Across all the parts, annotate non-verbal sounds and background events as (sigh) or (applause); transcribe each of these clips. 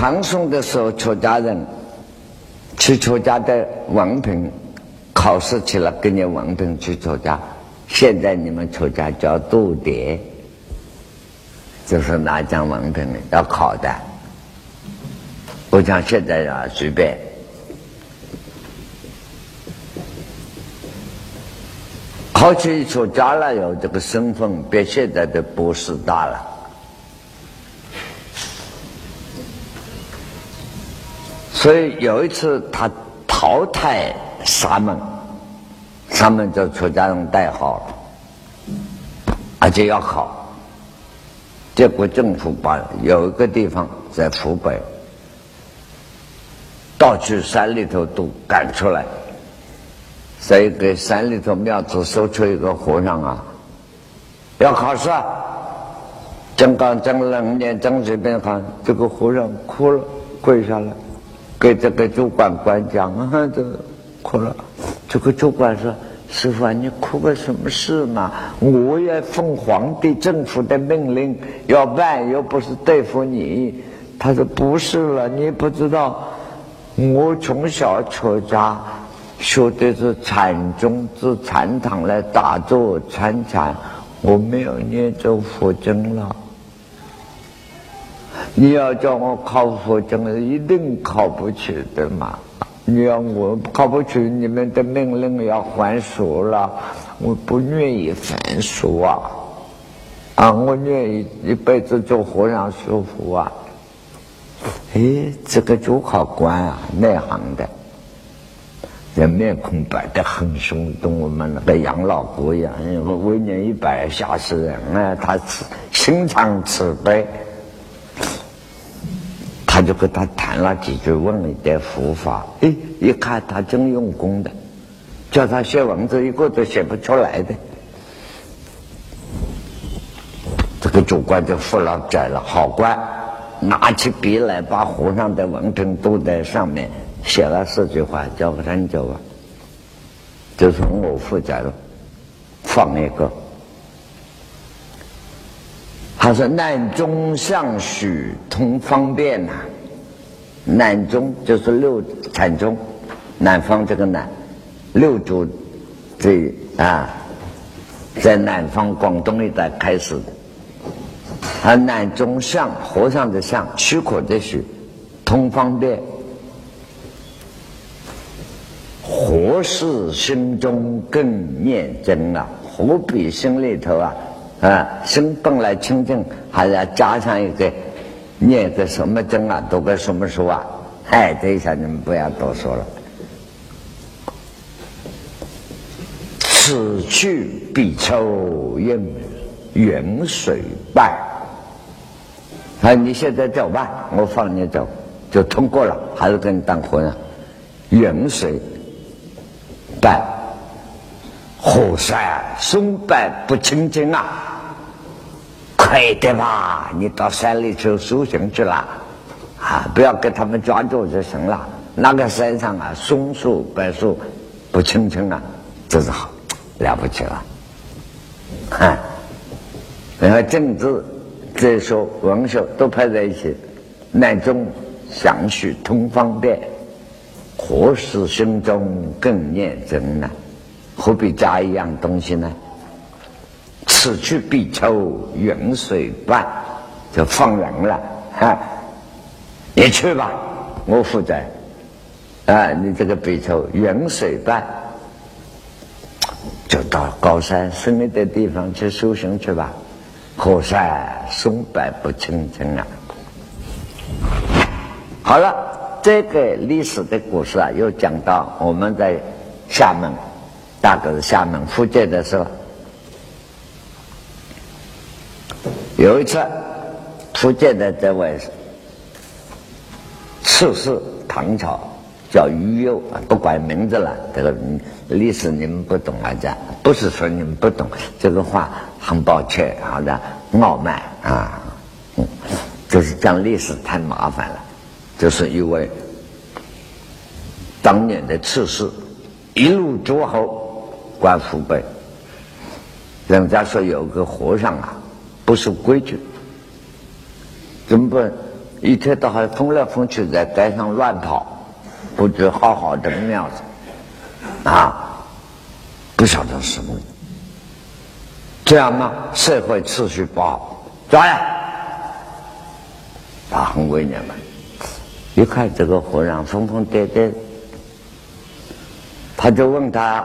唐宋的时候，出家人去出家的文凭考试去了，给你文凭去出家。现在你们出家叫度牒，就是拿张文凭要考的，不像现在啊随便。考起出家了，有这个身份，比现在的博士大了。所以有一次他淘汰沙门。他们就出家人代号了，而且要考。结果政府把有一个地方在湖北，到去山里头都赶出来，在一个山里头庙子收出一个和尚啊，要考试。啊正刚正冷年正随便看，这个和尚哭了，跪下来，给这个主管官讲啊，这哭了。这个主管说。师傅啊，你哭个什么事嘛？我也奉皇帝政府的命令要办，又不是对付你。他说不是了，你不知道，我从小出家，学的是禅宗，自禅堂来打坐参禅，我没有念咒佛经了。你要叫我考佛经，一定考不去的嘛。你要我考不去，你们的命令要还俗了，我不愿意还俗啊！啊，我愿意一辈子做和尚学佛啊！哎，这个主考官啊，内行的，人面孔白的很凶，跟我们那个养老国一样，为年一百吓死人啊！他慈心肠慈悲。我就跟他谈了几句，问了一点佛法。哎，一看他真用功的，叫他写文字，一个都写不出来的。这个主官就服了债了，好官，拿起笔来，把和尚的文凭都在上面写了四句话，交给他就吧，就从我负责了，放一个。他说：“难中向许通方便呐，南中就是六禅宗，南方这个南，六祖这啊，在南方广东一带开始的。啊，南中向和尚的向，许可的许，通方便，何事心中更念真啊？何必心里头啊？”啊，心本来清净，还要加上一个念个什么经啊，读个什么书啊？哎，这一下你们不要多说了。此去必抽应云水拜。啊，你现在走吧，我放你走，就通过了，还是跟你当和尚？云水拜，火山松柏不清净啊！可以的吧？你到山里去修行去了，啊，不要给他们抓住就行了。那个山上啊，松树、柏树不青青啊，这是好了不起了。看，然后政治、哲学、文学都排在一起，南中详叙通方便，何时心中更念真呢？何必加一样东西呢？此去必抽云水半，就放人了哈。你去吧，我负责。啊，你这个必抽云水办，就到高山深一点地方去修行去吧。河山松柏不青青啊。好了，这个历史的故事啊，又讲到我们在厦门，大概是厦门福建的时候。有一次，福建的这位刺史，唐朝叫于右啊，不管名字了。这个历史你们不懂啊，这不是说你们不懂，这个话很抱歉，好的，傲慢啊，嗯，就是讲历史太麻烦了。就是一位当年的刺史，一路诸侯管湖北，人家说有个和尚啊。不守规矩，怎么不一天到晚疯来疯去，在街上乱跑，不知好好的庙子啊，不晓得什么。这样呢，社会秩序不好，抓呀！他很为难嘛。一看这个和尚疯疯癫癫，他就问他：“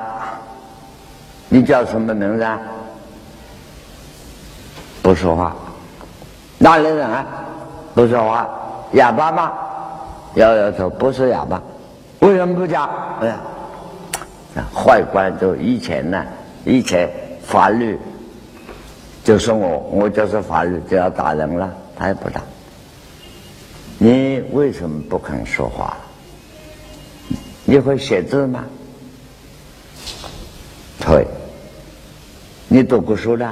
你叫什么名字？”不说话。哪里人啊？不说话。哑巴吗？摇摇头，不是哑巴。为什么不讲？哎呀，坏官就以前呢，以前法律就说我，我就是法律就要打人了，他也不打。你为什么不肯说话？你会写字吗？会。你读过书的？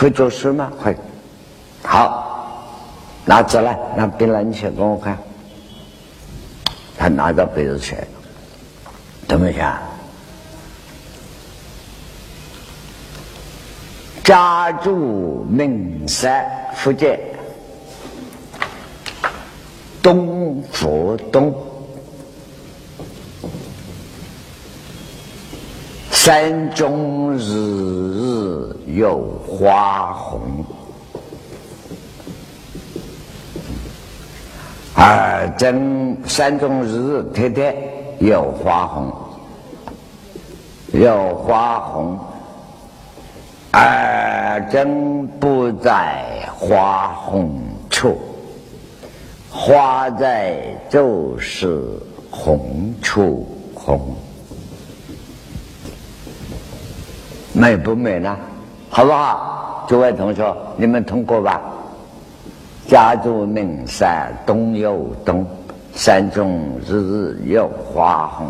会作诗吗？会。好，拿纸来，拿笔来，你写给我看。他拿着笔子写，怎么写？家住岷山福建。东佛东，山中日日有花红，而，真山中日日天天有花红，有花红，而，真不在花红处。花在就是红处红，美不美呢？好不好？诸位同学，你们通过吧。家住岷山东有东，山中日日有花红，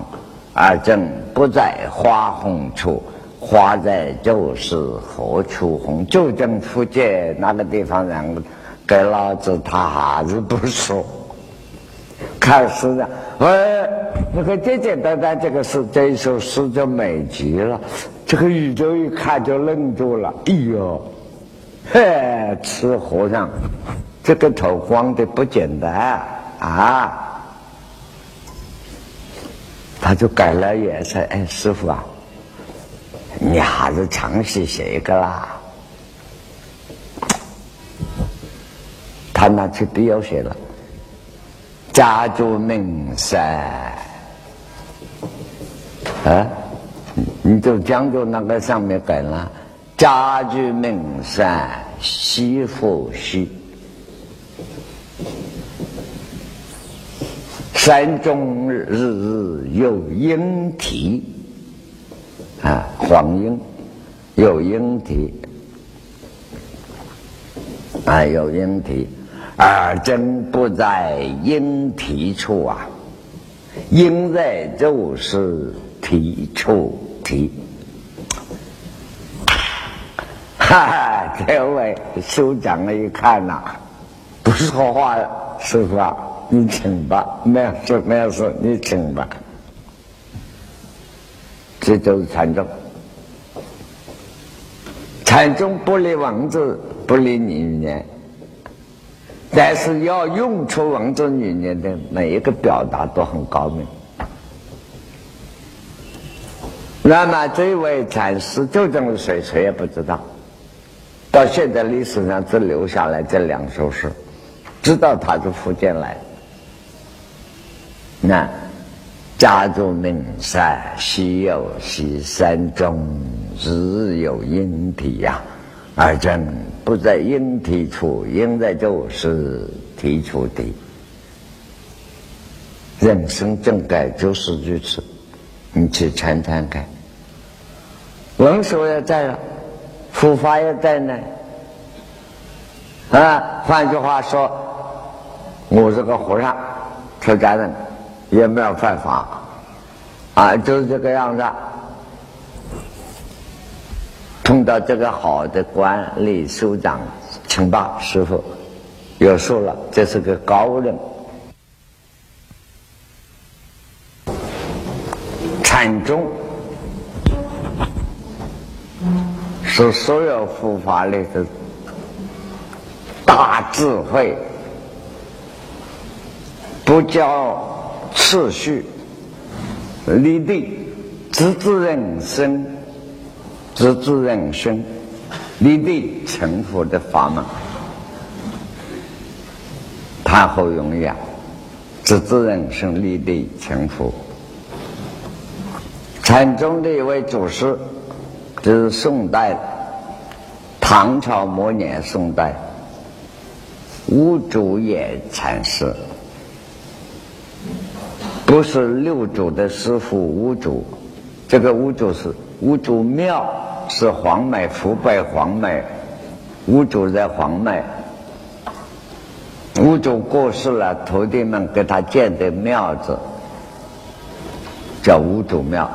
而正不在花红处。花在就是何处红？就正福建那个地方人。给老子他还是不说，看诗的，喂，那个简简单单这个诗，这一首诗就美极了。这个宇宙一看就愣住了，哎呦，嘿，吃和尚，这个头光的不简单啊！他就改了颜色，哎，师傅啊，你还是尝试写一个啦。他拿起笔要写了，家住名山，啊，你就将就那个上面改了，家住名山西复西，山中日日有莺啼，啊，黄莺有莺啼，啊，有莺啼。而真不在应提处啊，应在就是提处提。哈 (laughs) 哈，这位首长一看呐，不说话了，师傅啊，你请吧，没事，没事，你请吧。这就是禅宗，禅宗不理文字，不理语言。但是要用出文字语言的每一个表达都很高明。那么这位禅师究竟是谁？谁也不知道。到现在历史上只留下来这两首诗，知道他是福建来。那家住名山西有西山中，日有阴啼呀。而真不在应提出，应在就是提出的。人生正改就是如此，你去参参看。文殊也在了，护法也在呢。啊，换句话说，我是个和尚，出家人，也没有犯法，啊，就是这个样子。碰到这个好的官吏首长，请吧，师傅，有数了，这是个高人。禅宗是所有佛法里的大智慧，不教次序，立地，直至人生，直至人生，立地成佛的法门。太后永远，直至人生，立地成佛。禅宗的一位祖师，这是宋代，唐朝末年，宋代，五祖也禅师，不是六祖的师傅五祖，这个五祖是五祖庙，是黄梅，福拜黄梅，五祖在黄梅，五祖过世了，徒弟们给他建的庙子，叫五祖庙。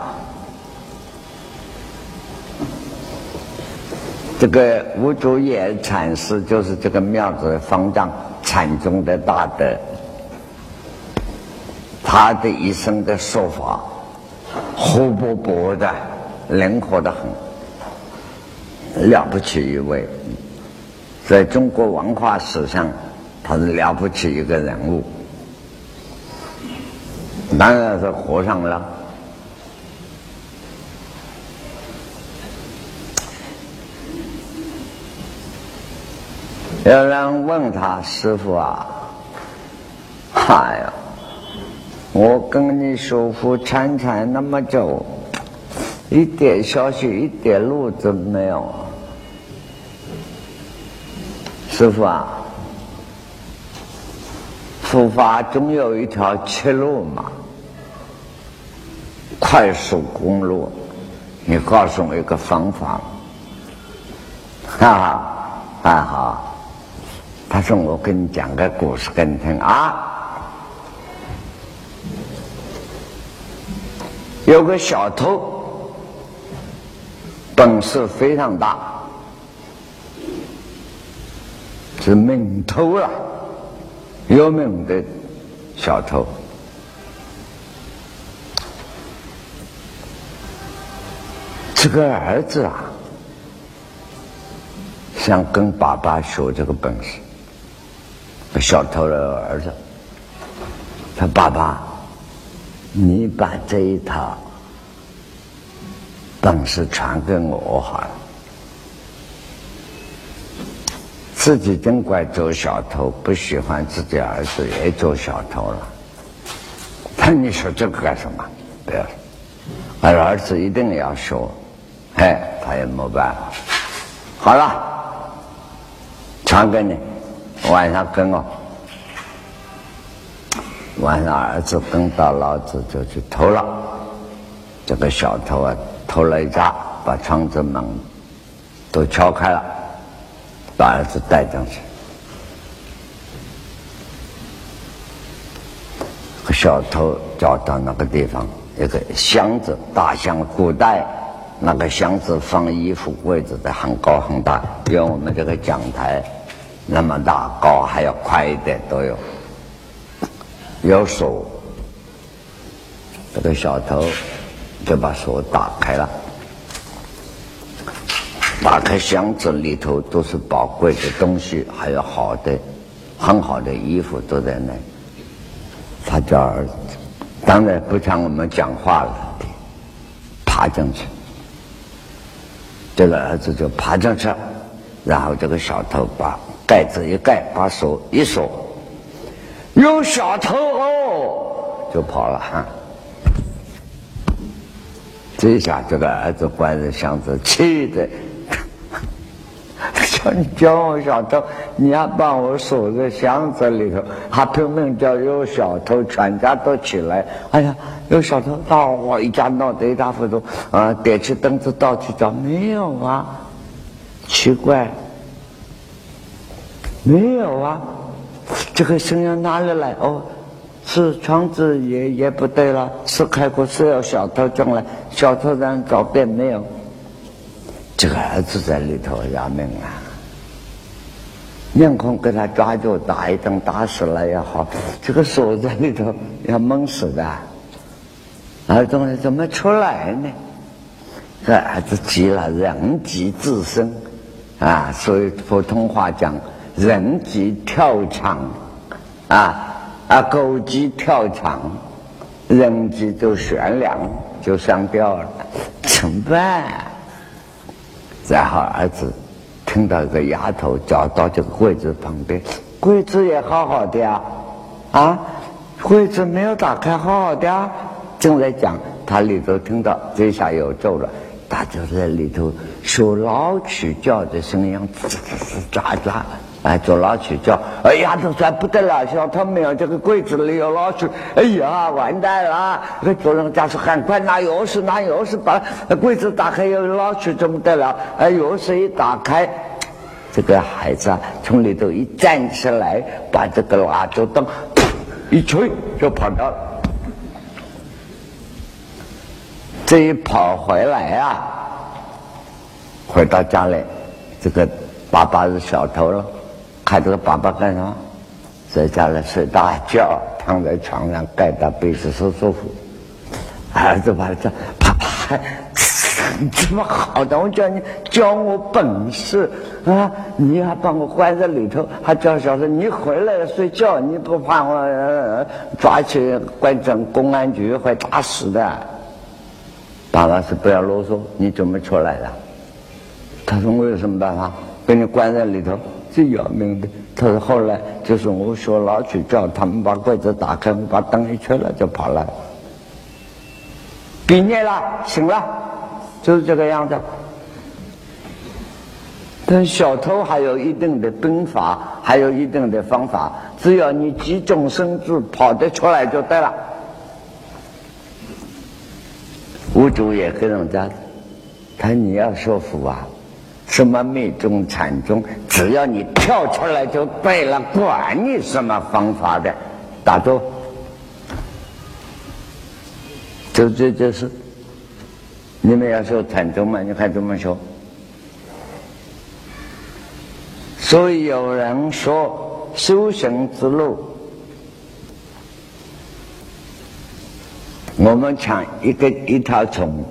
这个五祖也禅师就是这个庙子方丈，禅宗的大德。他的一生的说法，活泼泼的，灵活的很，了不起一位。在中国文化史上，他是了不起一个人物。当然是和尚了。有人问他师傅啊，哎呀，我跟你学佛参禅那么久，一点消息一点路都没有。师傅啊，佛法总有一条切路嘛，快速公路，你告诉我一个方法。哈哈，还好。他说：“我跟你讲个故事给你听啊，有个小偷，本事非常大，是名偷了，有名的小偷。这个儿子啊，想跟爸爸学这个本事。”小偷的儿子，他爸爸，你把这一套本事传给我好了。自己尽管做小偷，不喜欢自己儿子也做小偷了。那 (laughs) 你说这个干什么？不要，而儿子一定要说，哎，他也没办法。好了，传给你。晚上跟我，晚上儿子跟到老子就去偷了。这个小偷啊，偷了一家，把窗子门都敲开了，把儿子带上去。小偷找到那个地方，一个箱子，大箱，古代那个箱子放衣服柜子的很高很大，有我们这个讲台。那么大高还要宽一点都有，有锁，这个小偷就把锁打开了，打开箱子里头都是宝贵的东西，还有好的、很好的衣服都在那。他叫儿子，当然不像我们讲话了，爬进去，这个儿子就爬进去，然后这个小偷把。盖子一盖，把手一锁，有小偷哦，就跑了哈。这下，这个儿子关着箱子，气的，你叫我小偷，你要把我锁在箱子里头，还拼命叫有小偷，全家都起来。哎呀，有小偷！到我一家闹得一塌糊涂，啊，点起灯子到处找，没有啊，奇怪。没有啊，这个声音哪里来？哦，是窗子也也不对了，是开过，是有小偷进来，小偷人找遍没有。这个儿子在里头要命啊！面孔给他抓住，打一顿，打死了也好。这个锁在里头要闷死的，儿子怎么出来呢？这儿子急了，人急自生啊，所以普通话讲。人急跳墙，啊啊，狗急跳墙，人急就悬梁就上吊了，怎么办？然后儿子听到一个丫头找到这个柜子旁边，柜子也好好的啊，啊，柜子没有打开，好好的啊，正在讲，他里头听到这下有咒了。他就在里头说老曲叫的声音，吱吱吱喳喳，哎，做老曲叫。哎呀，都说不得了，小偷没有这个柜子里有老鼠。哎呀，完蛋了！那主人家说赶快拿钥匙，拿钥匙把柜子打开，有老鼠怎么得了？哎，钥匙一打开，这个孩子啊，从里头一站起来，把这个蜡烛灯一吹就跑掉了。这一跑回来啊，回到家里，这个爸爸是小偷了，看这个爸爸干什么？在家里睡大觉，躺在床上盖大被子舒舒服。儿子把他叫爸爸，你这么好的，我叫你教我本事啊！你还把我关在里头，还叫小子，你回来了睡觉，你不怕我抓去关进公安局会打死的？爸爸是不要啰嗦，你怎么出来的？他说我有什么办法？被你关在里头，最要命的。他说后来就是我说老去叫他们把柜子打开，把灯一吹了就跑了。毕业了，醒了，就是这个样子。但小偷还有一定的兵法，还有一定的方法，只要你急中生智，跑得出来就对了。屋主也跟人家，他你要说服啊，什么密中禅中，只要你跳出来就对了，管你什么方法的，打住。就这就是，你们要说禅宗嘛，你看怎么说？所以有人说修行之路。我们抢一个一条虫，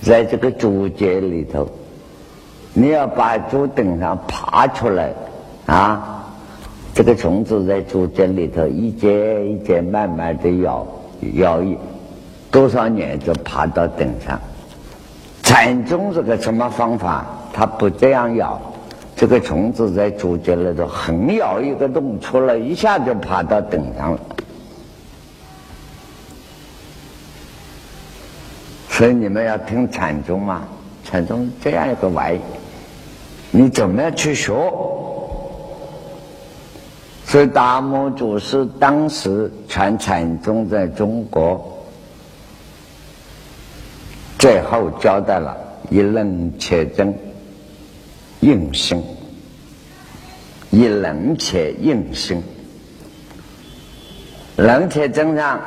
在这个竹节里头，你要把竹顶上爬出来啊！这个虫子在竹节里头一节一节慢慢的咬，咬一，多少年就爬到顶上。禅宗是个什么方法？它不这样咬，这个虫子在竹节里头横咬一个洞出来，一下就爬到顶上了。所以你们要听禅宗嘛？禅宗这样一个玩意，你怎么样去学？所以达摩祖师当时传禅宗在中国，最后交代了一冷且真，应心，一冷且应心，冷且真上。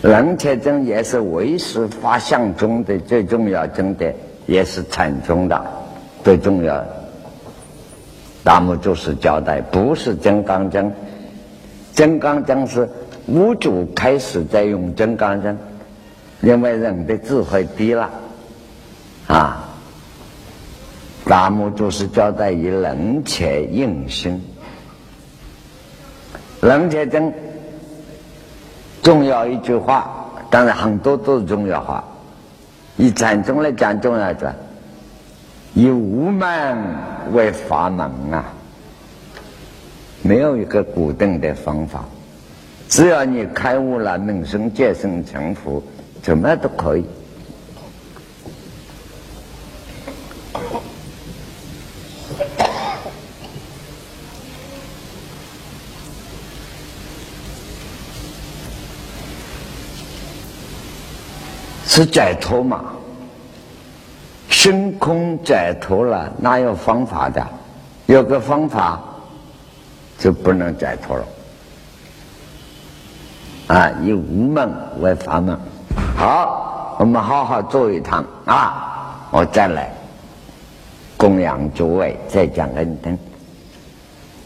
楞伽经也是唯识法相中的最重要经典，也是禅宗的最重要。大摩就是交代，不是金刚经。金刚经是五祖开始在用金刚经，因为人的智慧低了，啊。大摩就是交代以楞伽应心，楞伽经。重要一句话，当然很多都是重要话。以禅宗来讲，重要的以无慢为法门啊，没有一个固定的方法，只要你开悟了，能生见生成佛，怎么都可以。是解脱嘛？心空解脱了，哪有方法的？有个方法就不能解脱了。啊，以无门为法门。好，我们好好做一趟啊！我再来供养诸位，再讲给你听。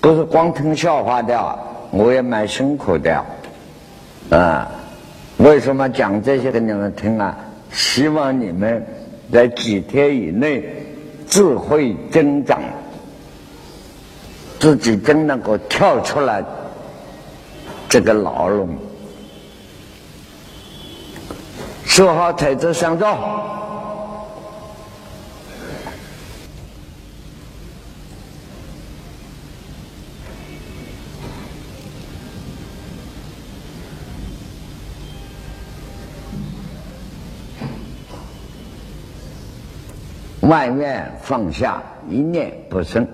不是光听笑话的，我也蛮辛苦的啊。为什么讲这些给你们听啊？希望你们在几天以内智慧增长，自己真能够跳出来这个牢笼。说好台子上座。万愿放下，一念不生。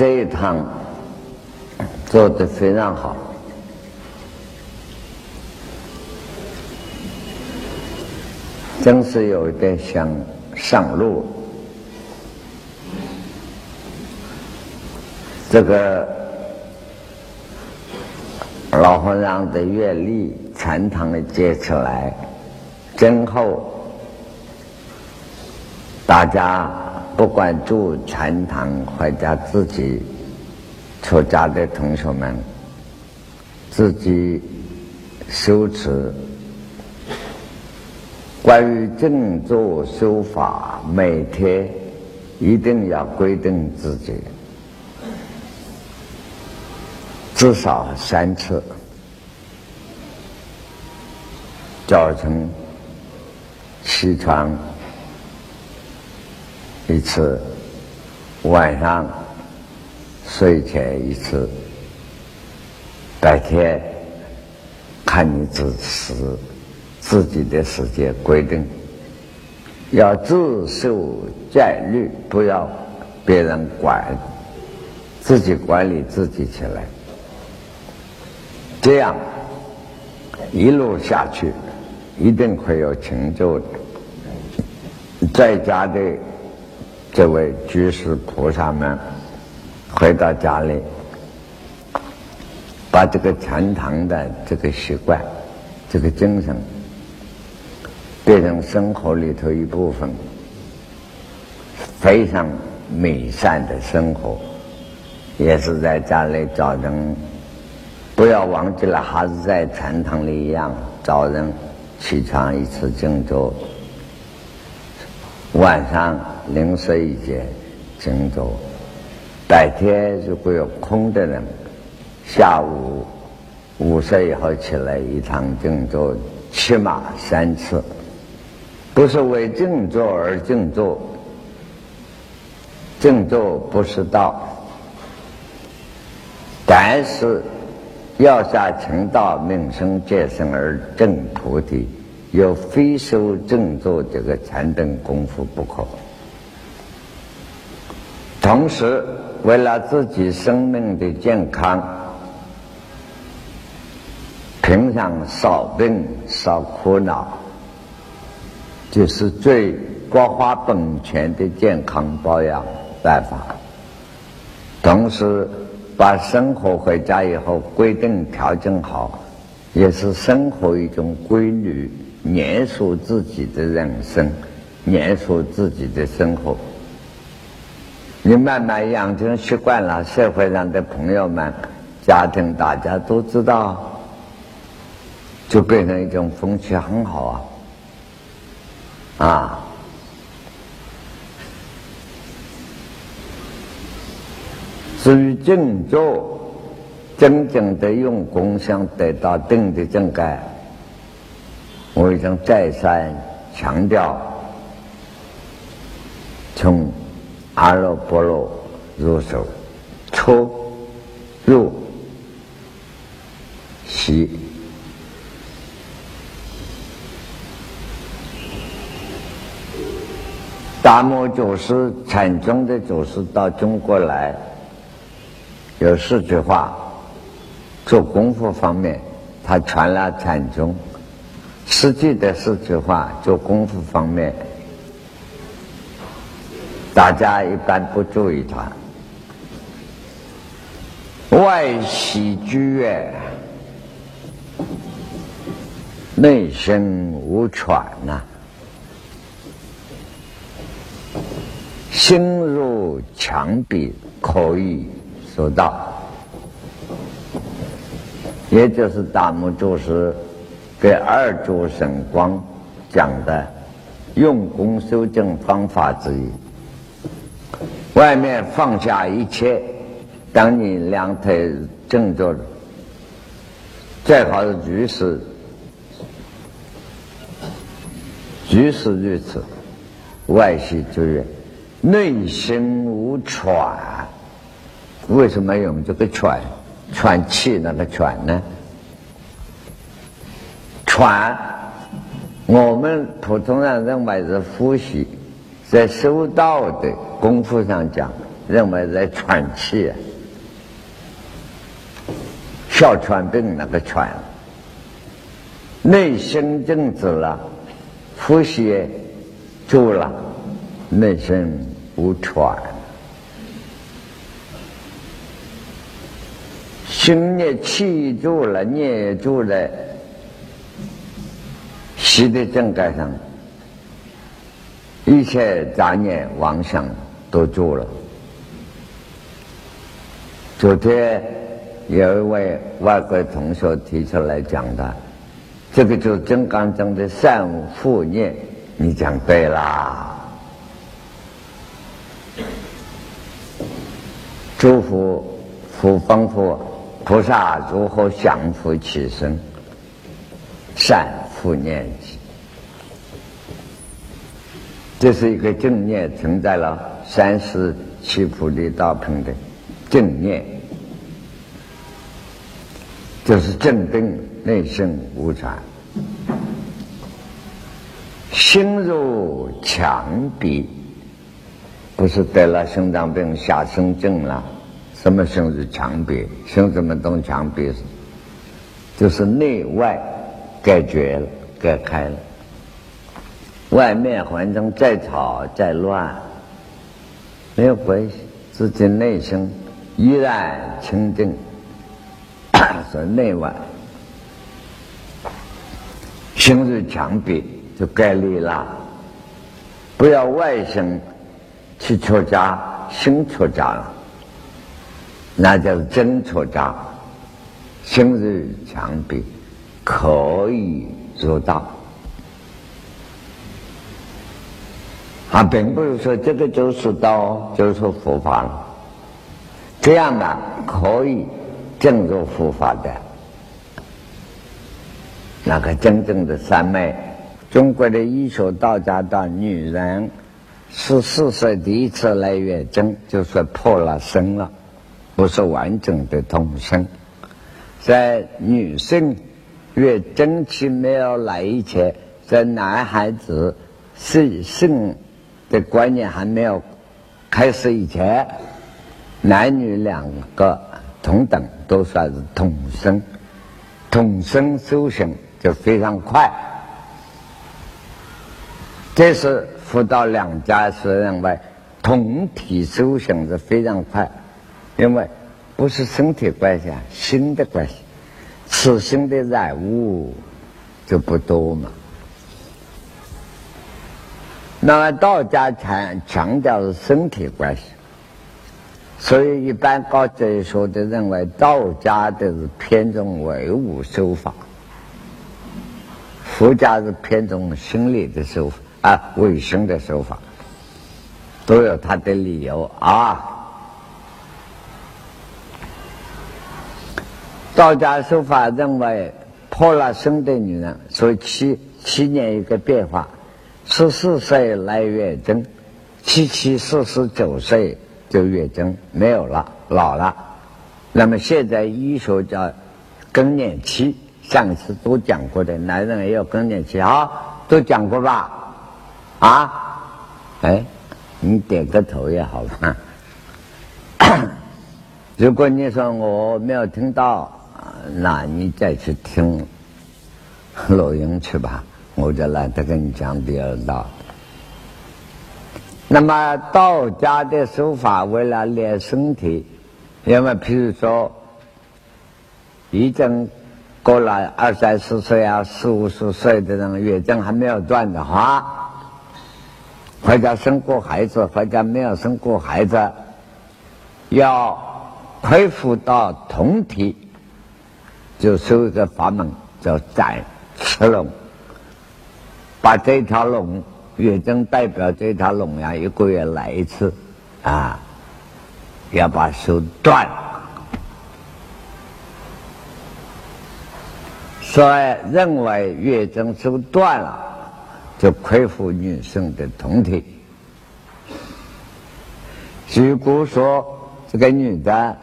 这一趟做的非常好，真是有一点想上路。这个老和尚的阅历，禅堂的接起来，今后，大家。不管住禅堂或者自己出家的同学们，自己修持关于静坐修法，每天一定要规定自己至少三次，早晨起床。一次，晚上睡前一次，白天看你自持自己的时间规定，要自受戒律，不要别人管，自己管理自己起来，这样一路下去，一定会有成就的。在家的。这位居士菩萨们回到家里，把这个禅堂的这个习惯、这个精神变成生活里头一部分，非常美善的生活，也是在家里早晨，不要忘记了，还是在禅堂里一样，早晨起床一次静坐。晚上临时一前静坐，白天如果有空的人，下午午睡以后起来一趟静坐，起码三次，不是为静坐而静坐，静坐不是道，但是要下情道，命生见生而证菩提。有非修静坐这个禅定功夫不可。同时，为了自己生命的健康，平常少病少苦恼，就是最国花本钱的健康保养办法。同时，把生活回家以后规定调整好，也是生活一种规律，严肃自己的人生，严肃自己的生活。你慢慢养成习惯了，社会上的朋友们、家庭大家都知道，就变成一种风气，很好啊！啊，至于静坐，真正的用功想得到定的正感，我已经再三强调，从。阿耨波罗入手，初入息。达摩祖师禅宗的祖师到中国来，有四句话：做功夫方面，他传了禅宗；实际的四句话，做功夫方面。大家一般不注意它。外喜居月，内生无喘呐，心如墙壁，可以说到。也就是大木祖师给二祖神光讲的用功修正方法之一。外面放下一切，当你两腿正坐着，最好是居士，居士如此，外息诸愿，内心无喘。为什么用这个喘？喘气那个喘呢？喘，我们普通人认为是呼吸。在修道的功夫上讲，认为在喘气，哮喘病那个喘，内心静止了，呼吸住了，内心无喘，心也气住了，念也住了，息的正盖上。一切杂念妄想都住了。昨天有一位外国同学提出来讲的，这个就是金刚经的善负念，你讲对啦。诸佛佛方佛菩萨如何降伏其身？善负念。这是一个正念存在了三世七菩提道品的正念，就是正定内生无常，心如墙壁，不是得了心脏病下生症了？什么心如墙壁？心怎么动墙壁？就是内外隔绝了，隔开了。外面环境再吵再乱，没有关系，自己内心依然清净。(coughs) 说内外心如墙壁，就概率了。不要外心去出家，心出家了，那叫真出家。心如墙壁，可以入道。啊，并不是说这个就是道，就是佛法了。这样的可以正入佛法的，那个真正的三昧。中国的医学道家的女人十四岁第一次来月经，就是破了身了，不是完整的同生。在女性月经期没有来以前，在男孩子是性。的观念还没有开始以前，男女两个同等，都算是同生，同生修行就非常快。这是佛道两家是认为同体修行是非常快，因为不是身体关系啊，心的关系，此心的染物就不多嘛。那么道家强强调是身体关系，所以一般高哲学的认为道家的是偏重唯物修法，佛家是偏重心理的修啊，卫生的修法，都有他的理由啊。道家修法认为破了身的女人，所以七七年一个变化。十四岁来月经，七七四十九岁就月经没有了，老了。那么现在医学叫更年期，上次都讲过的，男人也有更年期啊，都讲过吧？啊？哎，你点个头也好吧。(coughs) 如果你说我没有听到，那你再去听录音去吧。我就懒得跟你讲第二道。那么道家的手法，为了练身体，因为譬如说，已经过了二三十岁啊、四五十岁的人，月经还没有断的话，或者生过孩子，或者没有生过孩子，要恢复到同体，就修一个法门，叫斩赤龙。把这条龙月经代表这条龙呀，一个月来一次，啊，要把手断。所以认为月经手断了，就恢复女性的酮体。如果说这个女的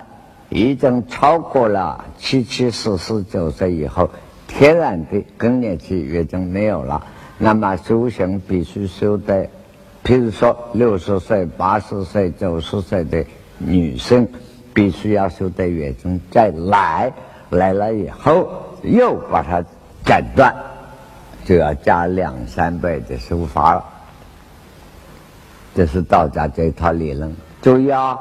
已经超过了七七四十九岁以后，天然的更年期月经没有了。那么修行必须修的，譬如说六十岁、八十岁、九十岁的女性，必须要修在月经再来，来了以后又把它斩断，就要加两三倍的修法了。这是道家这一套理论。注意啊，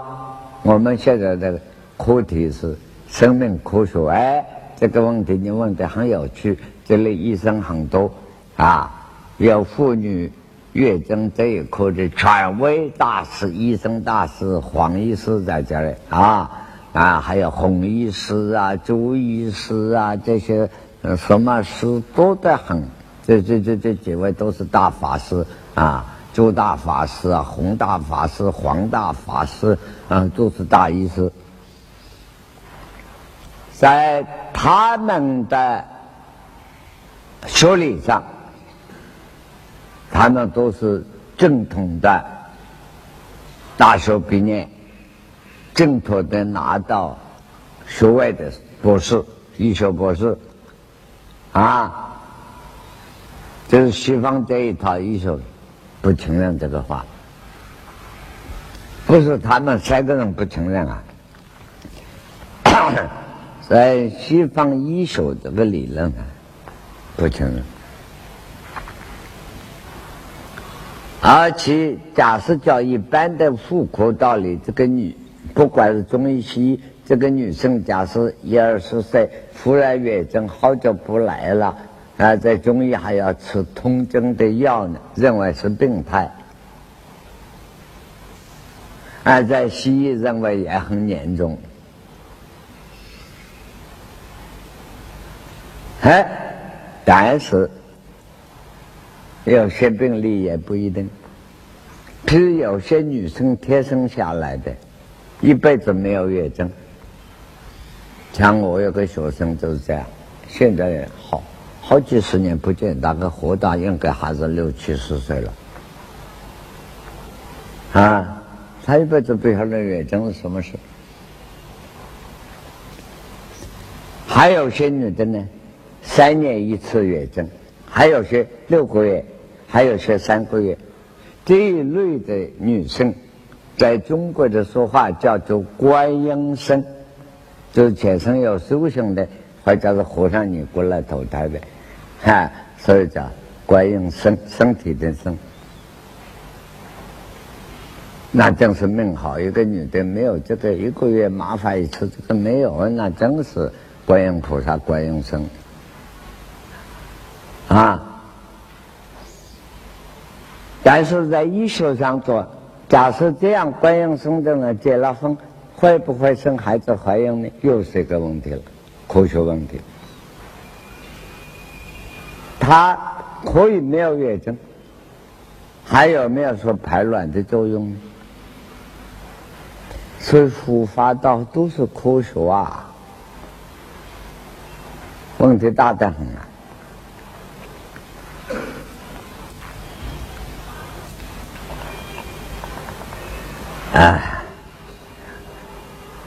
我们现在的课题是生命科学，哎，这个问题你问的很有趣，这里医生很多啊。有妇女月经这一科的权威大师、医生大师黄医师在这里啊啊，还有洪医师啊、朱医师啊，这些什么师多得很。这这这这几位都是大法师啊，朱大法师啊、洪大法师、黄大法师啊，都是大医师，在他们的学理上。他们都是正统的大学毕业，正统的拿到学位的博士、医学博士，啊，就是西方这一套医学不承认这个话，不是他们三个人不承认啊，在西方医学这个理论啊，不承认。而且，假设叫一般的妇科道理，这个女，不管是中医西医，这个女生假设一二十岁，忽然月经好久不来了，啊，在中医还要吃通经的药呢，认为是病态；而在西医认为也很严重。哎，但是。有些病例也不一定，其实有些女生天生下来的，一辈子没有月经。像我有个学生就是这样，现在好好几十年不见，大概活到应该还是六七十岁了。啊，他一辈子不晓得月经是什么事。还有些女的呢，三年一次月经，还有些六个月。还有些三个月，这一类的女性在中国的说话叫做观音生就是前生有修行的或者是和尚你过来投胎呗哈所以叫观音生身体的生那真是命好一个女的没有这个一个月麻烦一次这个没有那真是观音菩萨观音生啊但是在医学上做，假设这样观音生的人结了婚，会不会生孩子怀孕呢？又是一个问题了，科学问题。他可以没有月经，还有没有说排卵的作用呢？所以佛法道都是科学啊，问题大得很啊！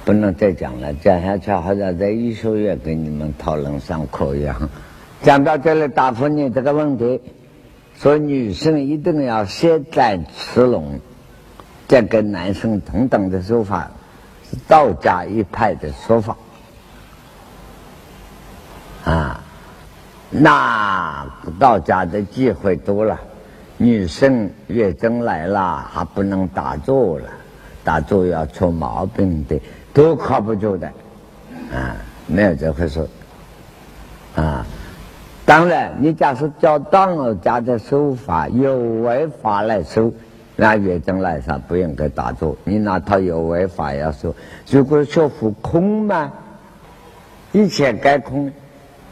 不能再讲了，讲下去好像在医学院跟你们讨论上课一样。讲到这里，答复你这个问题，说女生一定要先斩雌龙，再跟男生同等的说法，是道家一派的说法。啊，那道家的忌讳多了，女生月经来了还不能打坐了，打坐要出毛病的，都靠不住的，啊，没有这回事，啊。当然，你假使叫道家的手法有违法来收，那月经来上不应该打坐。你那套有违法要收，如果说服空嘛，一切该空，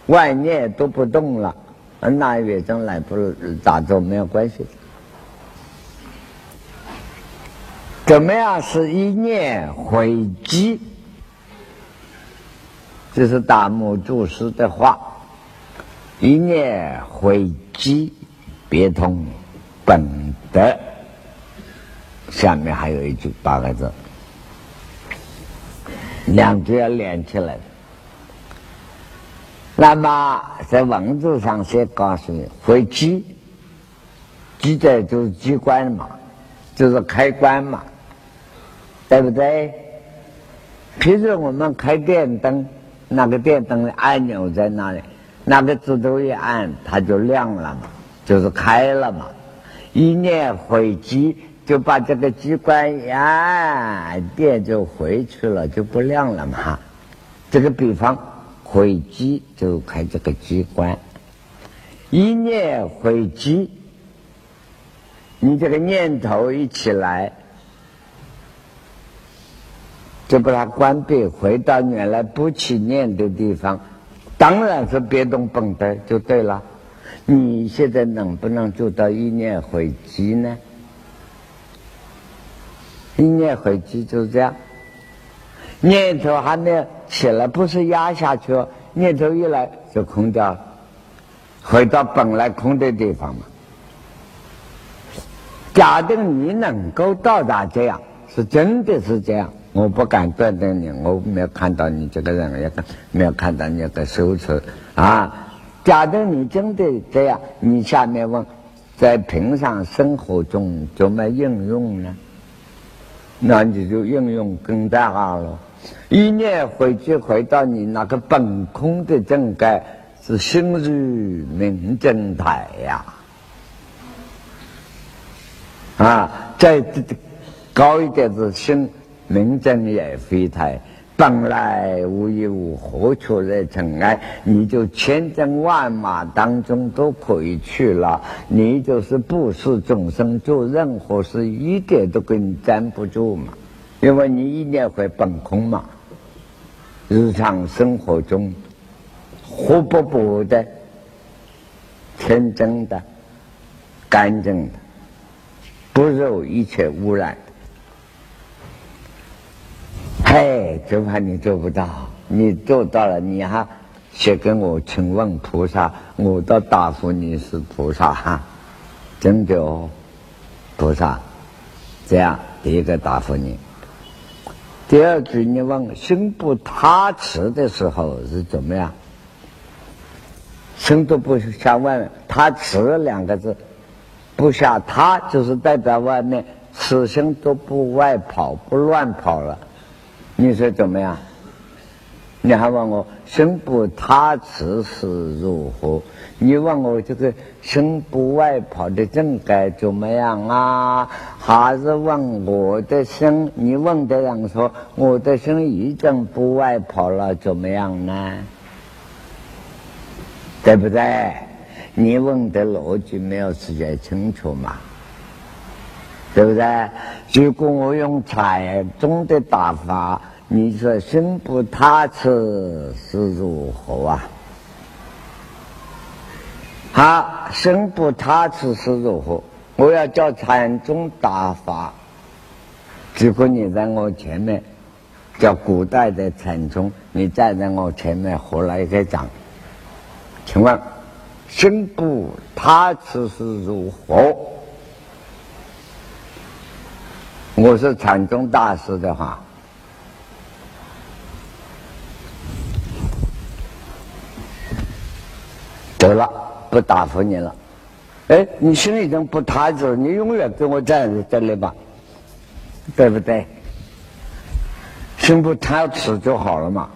万念都不动了，那月经来不打坐没有关系。怎么样是一念回机？这是大木祖师的话。一念回机，别通本德。下面还有一句八个字，两句要连起来。那么在文字上先告诉你，回击，击在就是机关嘛，就是开关嘛，对不对？譬如我们开电灯，那个电灯的按钮在哪里？那个指头一按，它就亮了嘛，就是开了嘛。一念回机，就把这个机关呀，电就回去了，就不亮了嘛。这个比方，回机就开这个机关。一念回机，你这个念头一起来，就把它关闭，回到原来不起念的地方。当然是别动本的就对了。你现在能不能做到一念回机呢？一念回击就是这样，念头还没起来，不是压下去，念头一来就空掉了，回到本来空的地方嘛。假定你能够到达这样，是真的是这样。我不敢断定你，我没有看到你这个人，也没有看到你的手持啊。假定你真的这样，你下面问，在平常生活中怎么应用呢？那你就应用更大了。一念回去，回到你那个本空的正盖，是心如明镜台呀。啊，再高一点是心。明正也非台，本来无一物，何处惹尘埃？你就千军万马当中都可以去了，你就是布施众生，做任何事一点都跟你粘不住嘛，因为你一念会本空嘛。日常生活中，活泼泼的、天真的、干净的，不受一切污染。嘿，就怕你做不到，你做到了，你还先跟我请问菩萨，我的答复你是菩萨哈，真的哦，菩萨，这样第一个答复你。第二句你问心不他持的时候是怎么样？心都不向外，他持两个字，不下他就是代表外面，此心都不外跑，不乱跑了。你说怎么样？你还问我生不他次是如何？你问我这个生不外跑的正该怎么样啊？还是问我的生？你问的人说我的生已经不外跑了，怎么样呢？对不对？你问的逻辑没有直接清楚嘛？对不对？如果我用禅宗的打法，你说生不他次是如何啊？好，生不他次是如何？我要叫禅宗打法。如果你在我前面，叫古代的禅宗，你站在我前面合了一个掌，请问生不他次是如何？我是禅宗大师的话，得了，不答复你了。哎，你心里已经不踏实，你永远跟我站在这里吧，对不对？心不踏实就好了嘛。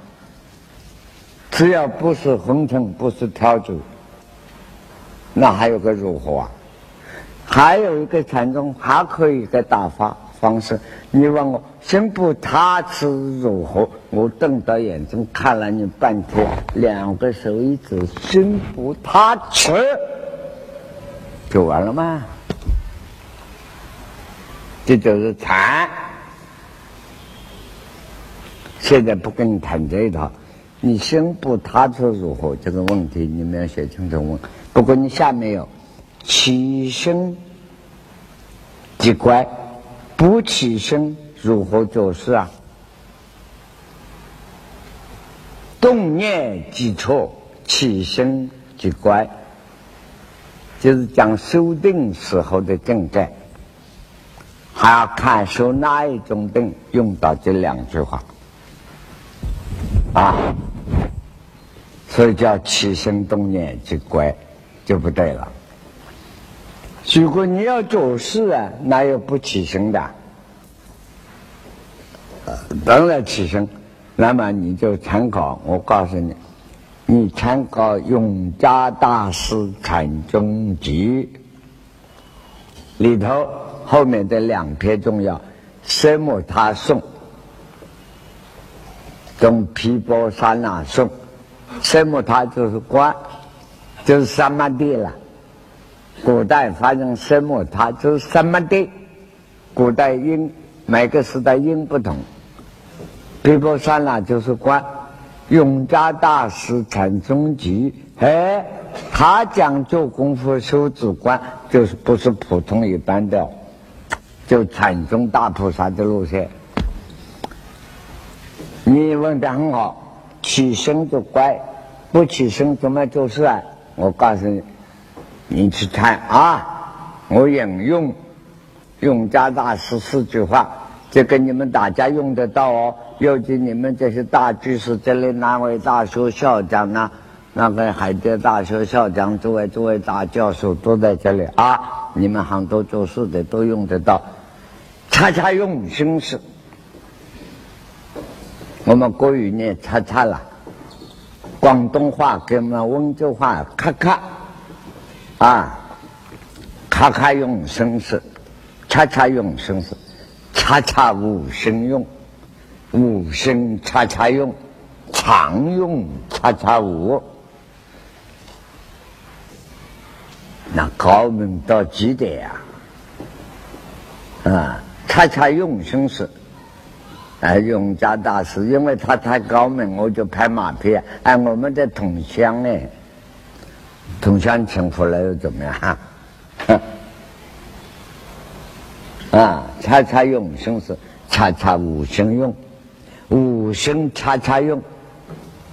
只要不是红尘，不是挑子，那还有个如何啊？还有一个禅宗，还可以个打发。方式，你问我心不他次如何？我瞪大眼睛看了你半天，两个手一指，心不他次，就完了吗？这就是禅。现在不跟你谈这一套，你心不他次如何？这个问题你们要写清楚问。不过你下面有起心即乖。不起身如何做事啊？动念即错，起身即乖，就是讲修定时候的境界，还要看修哪一种定，用到这两句话啊，所以叫起身动念即乖，就不对了。如果你要做事啊，哪有不起身的？当然起身。那么你就参考，我告诉你，你参考永嘉大师《禅宗集》里头后面的两篇重要，《色摩他颂》跟《毗婆沙那颂》。色摩他就是观，就是三摩地了。古代发生什么？它就是什么的？古代音每个时代音不同。比如说呢，就是观永嘉大师禅宗集，哎，他讲做功夫修止观，就是不是普通一般的，就禅宗大菩萨的路线。你问的很好，起身就乖，不起身怎么做事啊？我告诉你。你去看啊！我引用永嘉大师四句话，这个你们大家用得到哦。尤其你们这些大居士，这里哪位大学校长啊？那个海德大学校长，诸位诸位大教授都在这里啊！你们很多做事的都用得到，恰恰用心事。我们国语念“恰恰”了，广东话跟我们温州话“咔咔”。啊，咔咔用生死，恰恰用生死，恰恰无生用，无生恰恰用，常用恰恰无，那高明到极点呀！啊，恰恰用生死，哎，永嘉大师，因为他太高明，我就拍马屁。哎，我们的同乡呢？同乡称呼来又怎么样？(laughs) 啊，恰恰用生是恰恰无生用，无生恰恰用，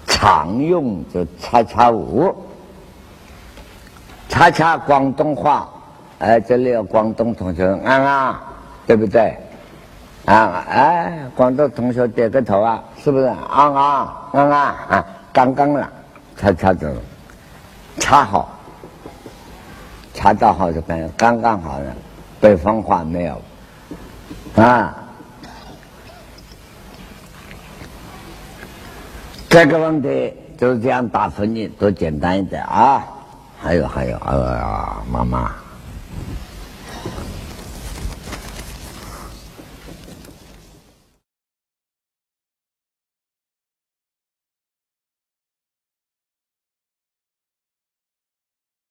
常用就叉叉五，叉叉广东话，哎，这里有广东同学，啊啊，对不对？啊，哎，广东同学点个头啊，是不是？安安，安安啊，刚刚了，叉叉走。恰好，恰到好就刚刚刚好的，北方话没有啊。这个问题就是这样答复你，都简单一点啊！还有还有，哎呀，妈妈。